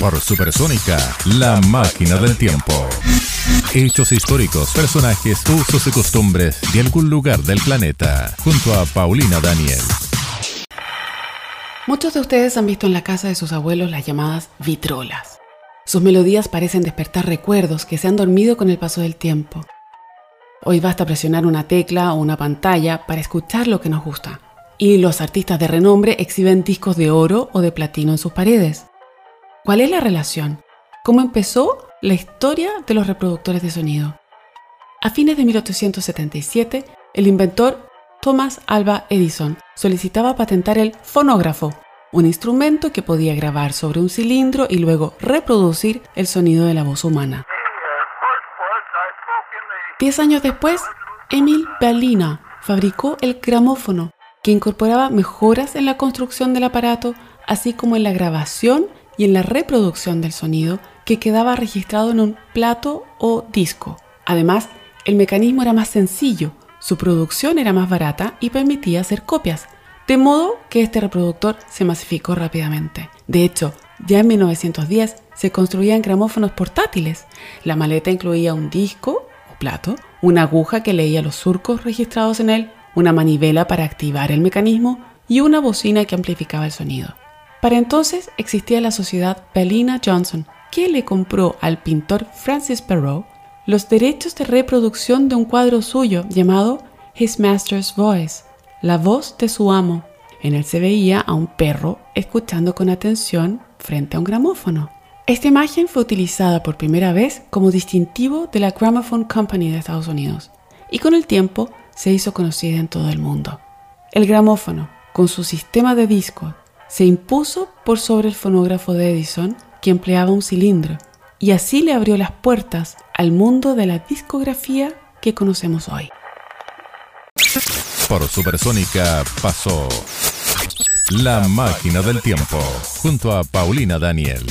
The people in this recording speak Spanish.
Por Supersónica, la máquina del tiempo. Hechos históricos, personajes, usos y costumbres de algún lugar del planeta. Junto a Paulina Daniel. Muchos de ustedes han visto en la casa de sus abuelos las llamadas vitrolas. Sus melodías parecen despertar recuerdos que se han dormido con el paso del tiempo. Hoy basta presionar una tecla o una pantalla para escuchar lo que nos gusta. Y los artistas de renombre exhiben discos de oro o de platino en sus paredes. ¿Cuál es la relación? ¿Cómo empezó la historia de los reproductores de sonido? A fines de 1877, el inventor Thomas Alva Edison solicitaba patentar el fonógrafo, un instrumento que podía grabar sobre un cilindro y luego reproducir el sonido de la voz humana. Diez años después, Emil Berliner fabricó el gramófono, que incorporaba mejoras en la construcción del aparato, así como en la grabación y en la reproducción del sonido que quedaba registrado en un plato o disco. Además, el mecanismo era más sencillo, su producción era más barata y permitía hacer copias, de modo que este reproductor se masificó rápidamente. De hecho, ya en 1910 se construían gramófonos portátiles. La maleta incluía un disco o plato, una aguja que leía los surcos registrados en él, una manivela para activar el mecanismo y una bocina que amplificaba el sonido. Para entonces existía la sociedad Bellina Johnson, que le compró al pintor Francis Perrault los derechos de reproducción de un cuadro suyo llamado His Master's Voice, la voz de su amo. En él se veía a un perro escuchando con atención frente a un gramófono. Esta imagen fue utilizada por primera vez como distintivo de la Gramophone Company de Estados Unidos y con el tiempo se hizo conocida en todo el mundo. El gramófono, con su sistema de discos, se impuso por sobre el fonógrafo de Edison, que empleaba un cilindro, y así le abrió las puertas al mundo de la discografía que conocemos hoy. Por Supersónica pasó La Máquina del Tiempo, junto a Paulina Daniel.